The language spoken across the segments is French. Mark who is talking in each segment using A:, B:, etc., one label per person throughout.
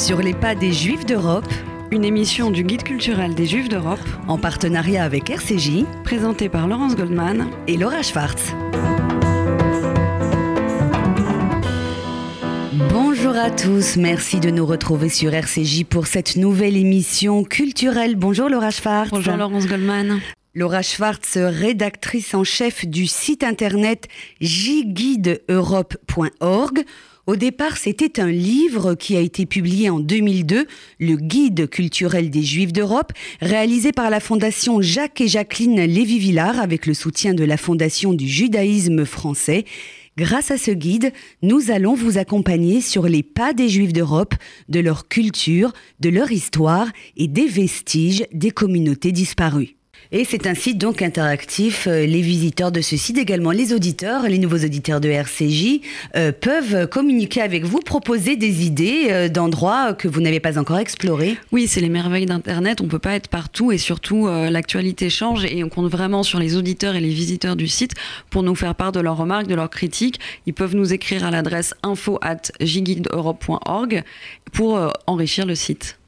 A: Sur les pas des Juifs d'Europe,
B: une émission du Guide culturel des Juifs d'Europe,
A: en partenariat avec RCJ,
B: présentée par Laurence Goldman
A: et Laura Schwartz. Bonjour à tous, merci de nous retrouver sur RCJ pour cette nouvelle émission culturelle. Bonjour Laura Schwartz.
B: Bonjour Laurence Goldman.
A: Laura Schwartz, rédactrice en chef du site internet jguideeurope.org. Au départ, c'était un livre qui a été publié en 2002, le Guide culturel des Juifs d'Europe, réalisé par la Fondation Jacques et Jacqueline Lévy-Villard avec le soutien de la Fondation du judaïsme français. Grâce à ce guide, nous allons vous accompagner sur les pas des Juifs d'Europe, de leur culture, de leur histoire et des vestiges des communautés disparues. Et c'est un site donc interactif. Euh, les visiteurs de ce site, également les auditeurs, les nouveaux auditeurs de RCJ, euh, peuvent communiquer avec vous, proposer des idées euh, d'endroits que vous n'avez pas encore explorés.
B: Oui, c'est les merveilles d'Internet. On ne peut pas être partout et surtout l'actualité change et on compte vraiment sur les auditeurs et les visiteurs du site pour nous faire part de leurs remarques, de leurs critiques. Ils peuvent nous écrire à l'adresse info at pour enrichir le site.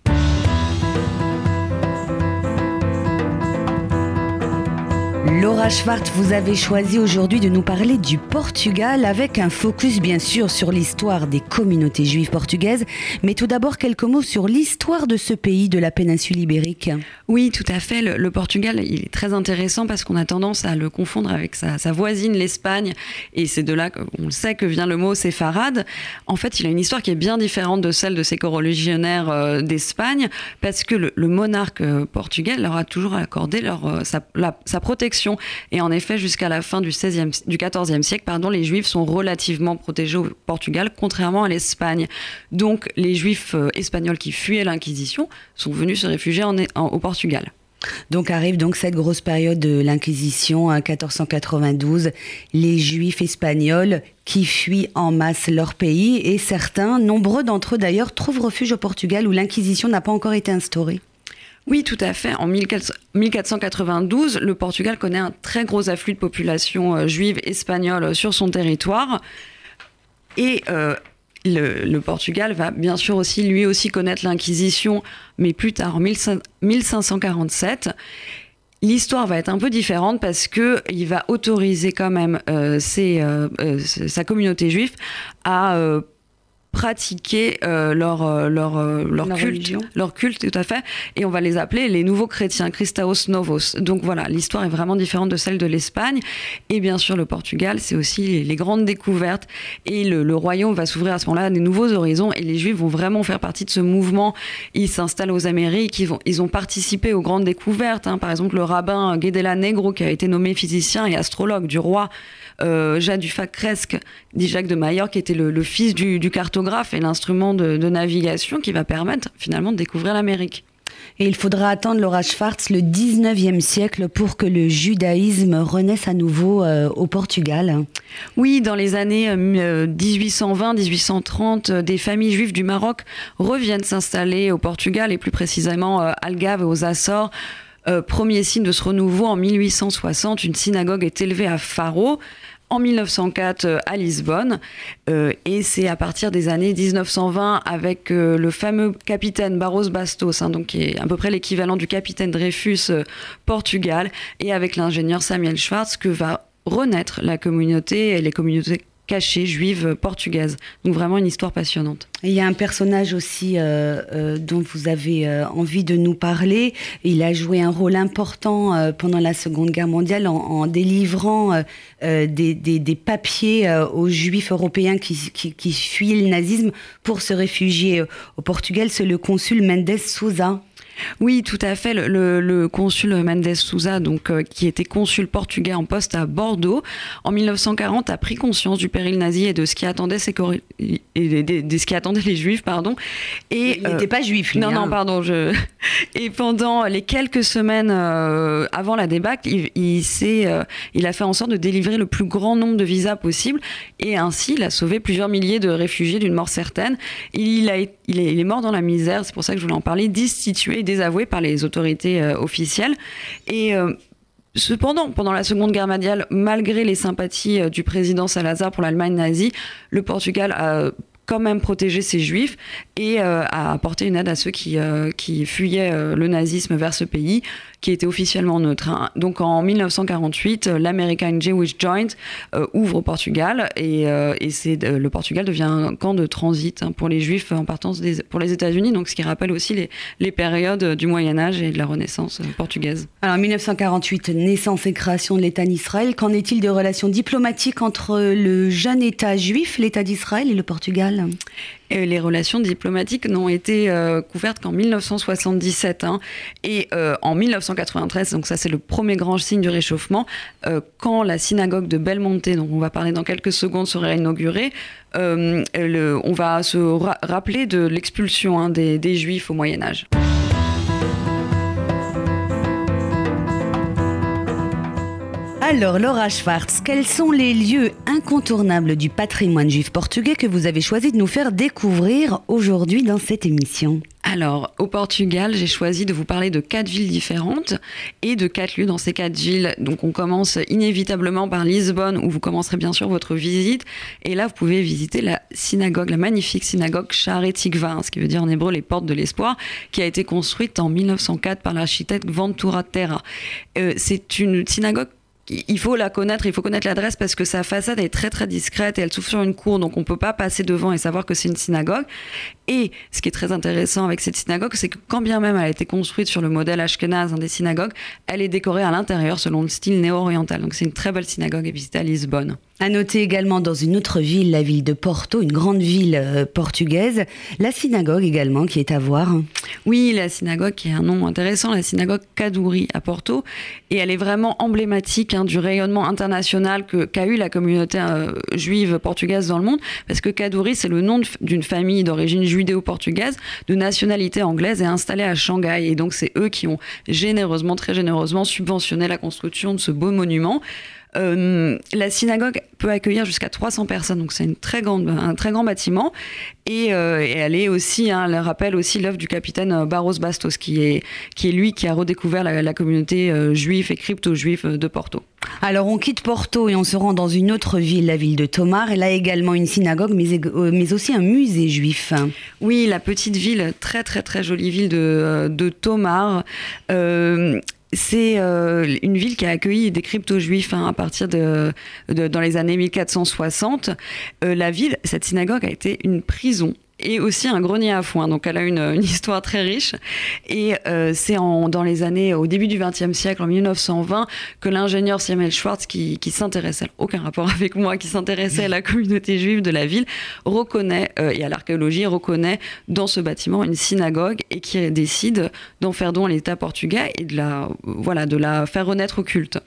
A: Laura Schwartz, vous avez choisi aujourd'hui de nous parler du Portugal avec un focus bien sûr sur l'histoire des communautés juives portugaises, mais tout d'abord quelques mots sur l'histoire de ce pays de la péninsule ibérique.
B: Oui, tout à fait. Le, Portugal, il est très intéressant parce qu'on a tendance à le confondre avec sa, voisine, l'Espagne, et c'est de là qu'on sait que vient le mot séfarade. En fait, il a une histoire qui est bien différente de celle de ses coreligionnaires euh, d'Espagne, parce que le, monarque euh, portugais leur a toujours accordé leur, euh, sa protection et en effet, jusqu'à la fin du, 16e, du 14e siècle, pardon, les Juifs sont relativement protégés au Portugal, contrairement à l'Espagne. Donc, les Juifs euh, espagnols qui fuyaient l'Inquisition sont venus se réfugier au Portugal.
A: Donc arrive donc cette grosse période de l'Inquisition, 1492, les Juifs espagnols qui fuient en masse leur pays et certains, nombreux d'entre eux d'ailleurs, trouvent refuge au Portugal où l'Inquisition n'a pas encore été instaurée.
B: Oui, tout à fait. En 1492, le Portugal connaît un très gros afflux de population euh, juive espagnole sur son territoire. Et euh, le, Portugal va bien sûr aussi, lui aussi, connaître l'Inquisition, mais plus tard, en 1547. L'histoire va être un peu différente parce que il va autoriser quand même euh, sa communauté juive à pratiquer euh, leur, euh, leur, euh, leur, culte, leur culte, tout à fait, et on va les appeler les nouveaux chrétiens, Christaos Novos. Donc voilà, l'histoire est vraiment différente de celle de l'Espagne, et bien sûr le Portugal, c'est aussi les, grandes découvertes, et le, le royaume va s'ouvrir à ce moment-là à des nouveaux horizons, et les Juifs vont vraiment faire partie de ce mouvement. Ils s'installent aux Amériques, ils, vont, ils ont participé aux grandes découvertes, hein. par exemple le rabbin Guedela Negro qui a été nommé physicien et astrologue du roi euh, Jacques Dufay-Cresque, dit Jacques de Maillard, qui était le, fils du, cartographe et l'instrument de, navigation qui va permettre finalement de découvrir l'Amérique.
A: Et il faudra attendre Laura Schwartz le 19e siècle pour que le judaïsme renaisse à nouveau euh, au Portugal.
B: Oui, dans les années 1820-1830, euh, des familles juives du Maroc reviennent s'installer au Portugal et plus précisément à Algarve et aux Açores. premier signe de ce renouveau en 1860, une synagogue est élevée à Faro en 1904 euh, à Lisbonne. Euh, et c'est à partir des années 1920 avec euh, le fameux capitaine Barros Bastos, hein, donc qui est à peu près l'équivalent du capitaine Dreyfus Portugal, et avec l'ingénieur Samuel Schwartz que va renaître la communauté et les communautés cachée juive portugaise. Donc vraiment une histoire passionnante.
A: il y a un personnage aussi euh, euh, dont vous avez euh, envie de nous parler. Il a joué un rôle important pendant la Seconde Guerre mondiale en, délivrant des, papiers aux juifs européens qui, qui, fuyaient le nazisme pour se réfugier au Portugal. C'est le consul Mendes Souza.
B: Oui, tout à fait. Le, consul Mendes Souza, donc, euh, qui était consul portugais en poste à Bordeaux, en 1940, a pris conscience du péril nazi et de ce qui attendait, ses et de, ce qui attendait les juifs. Pardon.
A: Et, il n'était pas juif, lui.
B: Non, non,
A: hein.
B: pardon. Je... Et pendant les quelques semaines euh, avant la débâcle, il, il, euh, il a fait en sorte de délivrer le plus grand nombre de visas possible. Et ainsi, il a sauvé plusieurs milliers de réfugiés d'une mort certaine. Il, a, il, est, il est mort dans la misère, c'est pour ça que je voulais en parler, destitué désavoué par les autorités euh, officielles. Et euh, Cependant, pendant la Seconde Guerre mondiale, malgré les sympathies euh, du président Salazar pour l'Allemagne nazie, le Portugal a quand même protéger ces juifs et à apporter une aide à ceux qui, qui fuyaient le nazisme vers ce pays qui était officiellement neutre. Hein. Donc en 1948, l'American Jewish Joint ouvre au Portugal et, et c'est, le Portugal devient un camp de transit hein, pour les juifs en partance des, pour les États-Unis, donc ce qui rappelle aussi les, les périodes du Moyen Âge et de la Renaissance portugaise.
A: Alors 1948, naissance et création de l'État d'Israël. Qu'en est-il des relations diplomatiques entre le jeune État juif, l'État d'Israël et le Portugal?
B: Les relations diplomatiques n'ont été euh, couvertes qu'en 1977. Hein. Et euh, en 1993, donc ça c'est le premier grand signe du réchauffement, euh, quand la synagogue de Belmonte, dont on va parler dans quelques secondes, sera inaugurée, on va se rappeler de l'expulsion hein, des Juifs au Moyen Âge.
A: Alors, Laura Schwartz, quels sont les lieux incontournables du patrimoine juif portugais que vous avez choisi de nous faire découvrir aujourd'hui dans cette émission
B: alors, au Portugal, j'ai choisi de vous parler de quatre villes différentes et de quatre lieux dans ces quatre villes. Donc, on commence inévitablement par Lisbonne, où vous commencerez bien sûr votre visite. Et là, vous pouvez visiter la synagogue, la magnifique synagogue Share Tikva, ce qui veut dire en hébreu les portes de l'espoir, qui a été construite en 1904 par l'architecte Ventura Terra. Euh, c'est une synagogue il faut la connaître, il faut connaître l'adresse parce que sa façade est très très discrète et elle s'ouvre sur une cour, donc on peut pas passer devant et savoir que c'est une synagogue. Et ce qui est très intéressant avec cette synagogue, c'est que quand bien même elle a été construite sur le modèle Ashkenaz des synagogues, elle est décorée à l'intérieur selon le style néo-oriental. Donc c'est une très belle synagogue visiter à Lisbonne.
A: À noter également dans une autre ville, la ville de Porto, une grande ville euh, portugaise, la synagogue également qui est à voir.
B: Oui, la synagogue qui est un nom intéressant, la synagogue Kadouri à Porto, et elle est vraiment emblématique hein, du rayonnement international qu'a eu la communauté euh, juive portugaise dans le monde, parce que Kadouri c'est le nom d'une famille d'origine judéo-portugaise de nationalité anglaise et installée à Shanghai, et donc c'est eux qui ont généreusement, très généreusement subventionné la construction de ce beau monument. Euh, la synagogue peut accueillir jusqu'à 300 personnes, donc c'est une très grande, un très grand bâtiment. Et, euh, elle est aussi, hein, elle rappelle aussi l'œuvre du capitaine euh, Barros Bastos, qui est, qui est lui qui a redécouvert la, communauté juive et crypto-juive de Porto.
A: Alors on quitte Porto et on se rend dans une autre ville, la ville de Tomar. Elle a également une synagogue, mais, mais aussi un musée juif.
B: Oui, la petite ville, très très très jolie ville de, de Tomar c'est euh, une ville qui a accueilli des crypto-juifs hein, à partir de, dans les années 1460. Euh, la ville, cette synagogue a été une prison et aussi un grenier à foin. Donc elle a une, une histoire très riche. Et euh, c'est dans les années, au début du XXe siècle, en 1920, que l'ingénieur Samuel Schwartz, qui, qui s'intéressait, aucun rapport avec moi, qui s'intéressait à la communauté juive de la ville, reconnaît, euh, et à l'archéologie, reconnaît dans ce bâtiment une synagogue et qui décide d'en faire don à l'État portugais et de la, voilà, de la faire renaître au culte.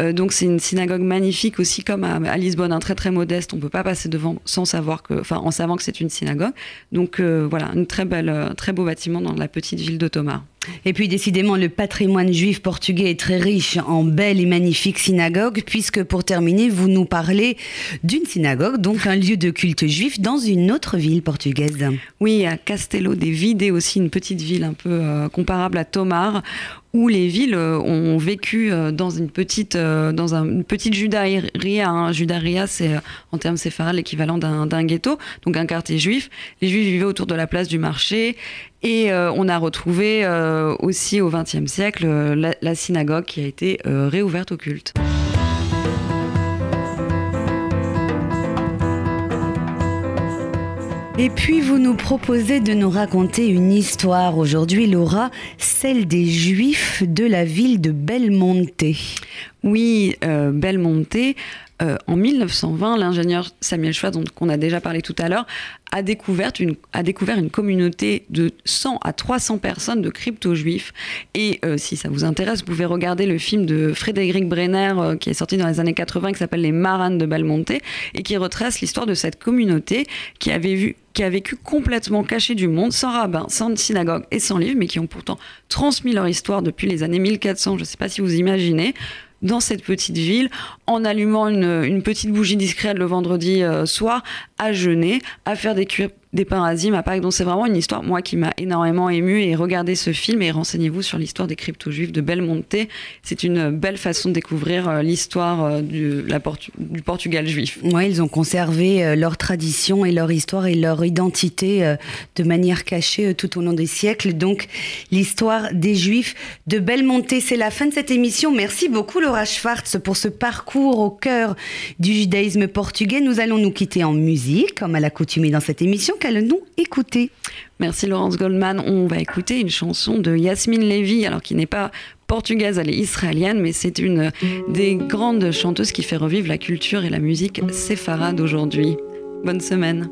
B: Euh, donc c'est une synagogue magnifique aussi, comme à, Lisbonne, un très très modeste. On ne peut pas passer devant sans savoir que, enfin, en savant que c'est une synagogue. Donc euh, voilà, un très, belle, euh, très beau bâtiment dans la petite ville de Thomas.
A: Et puis décidément, le patrimoine juif portugais est très riche en belles et magnifiques synagogues, puisque pour terminer, vous nous parlez d'une synagogue, donc un lieu de culte juif dans une autre ville portugaise.
B: Oui, à Castelo des Vides, aussi une petite ville un peu euh, comparable à Tomar, où les villes euh, ont vécu euh, dans une petite, dans une. Hein. Judaria, c'est en termes séfarades l'équivalent d'un ghetto, donc un quartier juif. Les juifs vivaient autour de la place du marché et euh, on a retrouvé euh, aussi au XXe siècle euh, la, synagogue qui a été réouverte au culte.
A: Et puis vous nous proposez de nous raconter une histoire aujourd'hui, Laura, celle des Juifs de la ville de Belmonte.
B: Oui, Belmonte. En 1920, l'ingénieur Samuel Schwartz, dont on a déjà parlé tout à l'heure, a découvert, une, a découvert une communauté de 100 à 300 personnes de crypto-juifs. Et euh, si ça vous intéresse, vous pouvez regarder le film de Frédéric Brenner euh, qui est sorti dans les années 80 qui s'appelle Les Maranes de Belmonte et qui retrace l'histoire de cette communauté qui avait vu qui a vécu complètement caché du monde, sans rabbin, sans synagogue et sans livre, mais qui ont pourtant transmis leur histoire depuis les années 1400, je ne sais pas si vous imaginez, dans cette petite ville en allumant une, petite bougie discrète le vendredi euh, soir, à jeûner, à faire des
C: des parasites m'a pas donc c'est vraiment une histoire moi qui m'a énormément ému et regardez ce film et renseignez-vous sur l'histoire des crypto-juifs de Belmonte. C'est une belle façon de découvrir euh, l'histoire euh, du, du Portugal juif.
A: Oui ils ont conservé euh, leur tradition et leur histoire et leur identité de manière cachée tout au long des siècles. Donc l'histoire des juifs de Belmonte c'est la fin de cette émission. Merci beaucoup Laura Schwartz pour ce parcours au cœur du judaïsme portugais. Nous allons nous quitter en musique comme à l'accoutumée dans cette émission qu'allons-nous écouter
C: Merci Laurence Goldman. On va écouter une chanson de Yasmine Levy, alors qui n'est pas portugaise, elle est israélienne, mais c'est une des grandes chanteuses qui fait revivre la culture et la musique séfarade d'aujourd'hui. Bonne semaine.